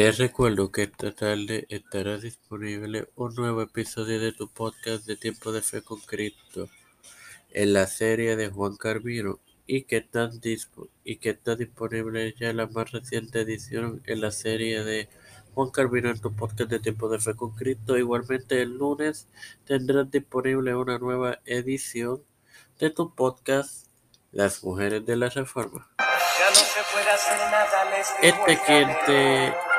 Te recuerdo que esta tarde estará disponible un nuevo episodio de tu podcast de Tiempo de Fe con Cristo en la serie de Juan Carvino y que, y que está disponible ya la más reciente edición en la serie de Juan Carvino en tu podcast de Tiempo de Fe con Cristo. Igualmente el lunes tendrás disponible una nueva edición de tu podcast Las Mujeres de la Reforma. Este quien te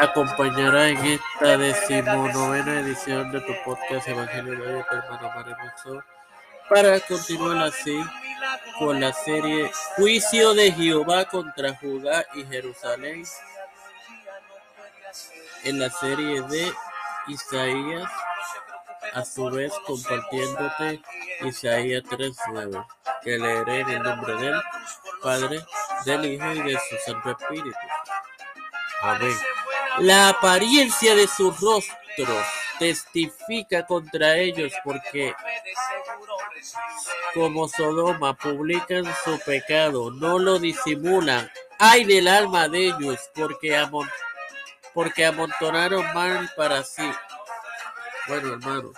acompañará en esta decimonovena edición de tu podcast Evangelio de tu hermano Mario para continuar así con la serie Juicio de Jehová contra Judá y Jerusalén en la serie de Isaías a su vez compartiéndote Isaías 3.9 que leeré en el nombre del Padre, del Hijo y de su Santo Espíritu. Amén. La apariencia de sus rostros testifica contra ellos porque como Sodoma publican su pecado, no lo disimulan. Ay del alma de ellos porque, porque amontonaron mal para sí. Bueno, hermanos,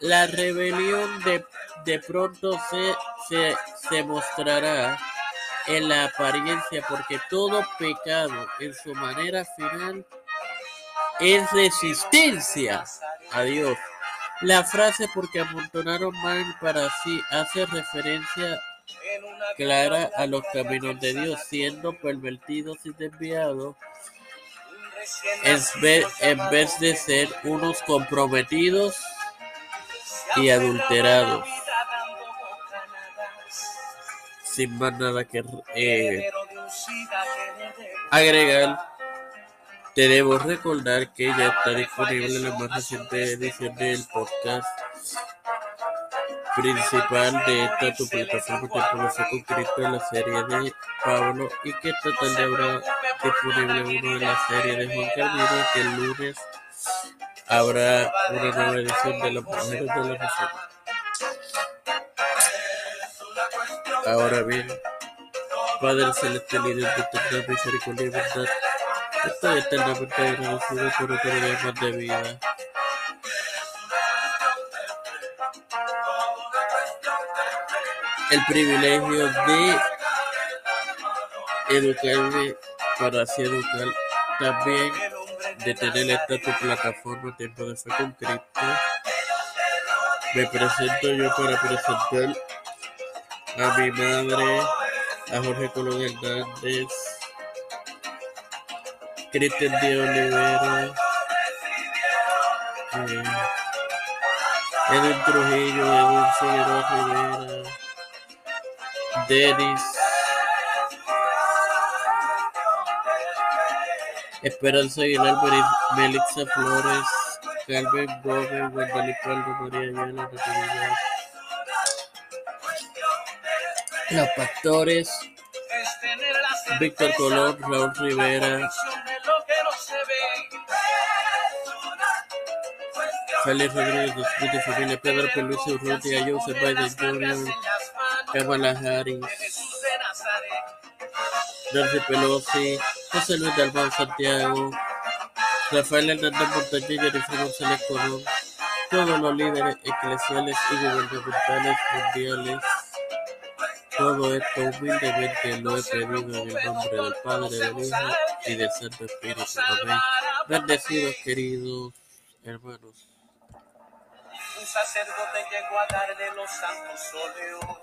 la rebelión de, de pronto se, se, se mostrará en la apariencia, porque todo pecado en su manera final es resistencia a Dios. La frase porque amontonaron mal para sí hace referencia clara a los caminos de Dios, siendo pervertidos y desviados, en vez de ser unos comprometidos y adulterados sin más nada que eh, agregar, te debo recordar que ya está disponible la más reciente edición del podcast principal de esta tu plataforma Tiempo de Fe con Cristo en la serie de Pablo y que esta tarde habrá disponible uno de la serie de Juan Carmino que el lunes habrá una nueva edición de las mujeres de la nación. Ahora bien, Padre Celestial y de eterna misericordia y verdad, estoy eternamente agradecido por día más de vida. El privilegio de educarme para así educar también de tener esta tu plataforma Tiempo de Fe con Cristo. Me presento yo para presentar a mi madre, a Jorge Colón Hernández, Cristian de Olivera, eh, Edwin Trujillo, Edwin Figueroa Rivera, Denis, Esperanza Aguilar, Melissa Flores, Carmen Gómez, Guadalupe María Ayala, Natalia los Pastores, Víctor Colón, Raúl Rivera, Félix Rodríguez, de Familia, Pedro Pelusi, Urrutia, Joseph Biden Jr., Kamala Harris, Nancy Pelosi, José Luis Dalmán Santiago, Rafael Hernández Montañez, Jennifer González Colón, todos los líderes eclesiales y gubernamentales mundiales todo esto humildemente lo he pedido en el nombre del Padre, del Hijo y del Santo Espíritu. Amén. Bendecidos, queridos hermanos. Un sacerdote llegó a darle los santos óleos.